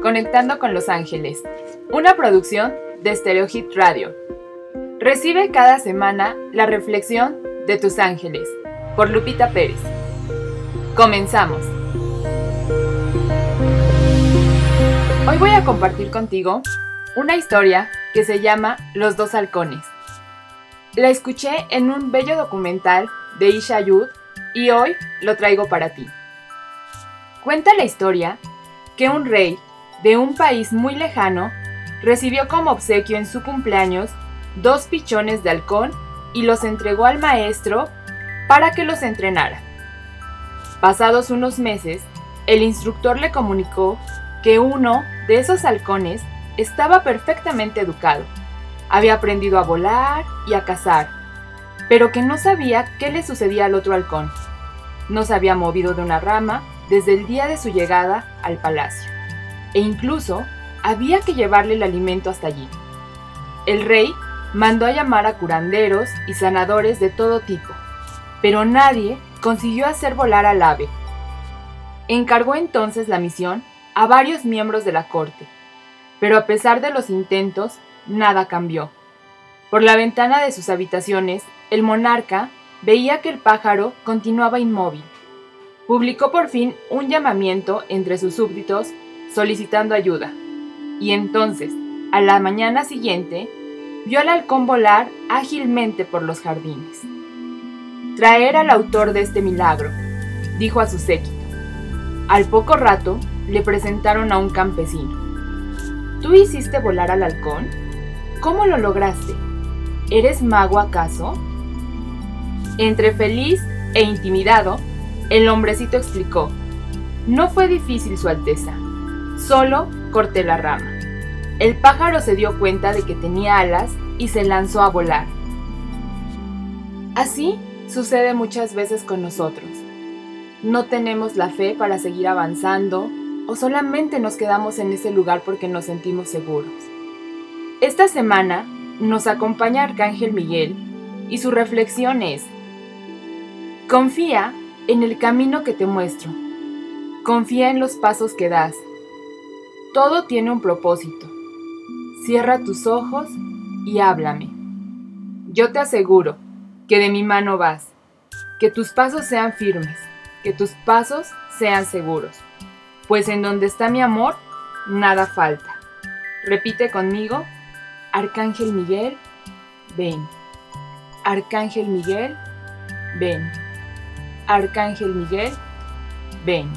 Conectando con los Ángeles, una producción de Stereo Hit Radio. Recibe cada semana la reflexión de tus ángeles por Lupita Pérez. Comenzamos. Hoy voy a compartir contigo una historia que se llama Los dos halcones. La escuché en un bello documental de Isha Yud y hoy lo traigo para ti. Cuenta la historia que un rey de un país muy lejano recibió como obsequio en su cumpleaños dos pichones de halcón y los entregó al maestro para que los entrenara. Pasados unos meses, el instructor le comunicó que uno de esos halcones estaba perfectamente educado. Había aprendido a volar y a cazar, pero que no sabía qué le sucedía al otro halcón. No se había movido de una rama desde el día de su llegada al palacio, e incluso había que llevarle el alimento hasta allí. El rey mandó a llamar a curanderos y sanadores de todo tipo, pero nadie consiguió hacer volar al ave. Encargó entonces la misión a varios miembros de la corte, pero a pesar de los intentos, nada cambió. Por la ventana de sus habitaciones, el monarca veía que el pájaro continuaba inmóvil, publicó por fin un llamamiento entre sus súbditos solicitando ayuda. Y entonces, a la mañana siguiente, vio al halcón volar ágilmente por los jardines. Traer al autor de este milagro, dijo a su séquito. Al poco rato le presentaron a un campesino. ¿Tú hiciste volar al halcón? ¿Cómo lo lograste? ¿Eres mago acaso? Entre feliz e intimidado, el hombrecito explicó, no fue difícil, Su Alteza, solo corté la rama. El pájaro se dio cuenta de que tenía alas y se lanzó a volar. Así sucede muchas veces con nosotros. No tenemos la fe para seguir avanzando o solamente nos quedamos en ese lugar porque nos sentimos seguros. Esta semana nos acompaña Arcángel Miguel y su reflexión es, confía en el camino que te muestro. Confía en los pasos que das. Todo tiene un propósito. Cierra tus ojos y háblame. Yo te aseguro que de mi mano vas, que tus pasos sean firmes, que tus pasos sean seguros, pues en donde está mi amor, nada falta. Repite conmigo, Arcángel Miguel, ven. Arcángel Miguel, ven. Arcángel Miguel, ven.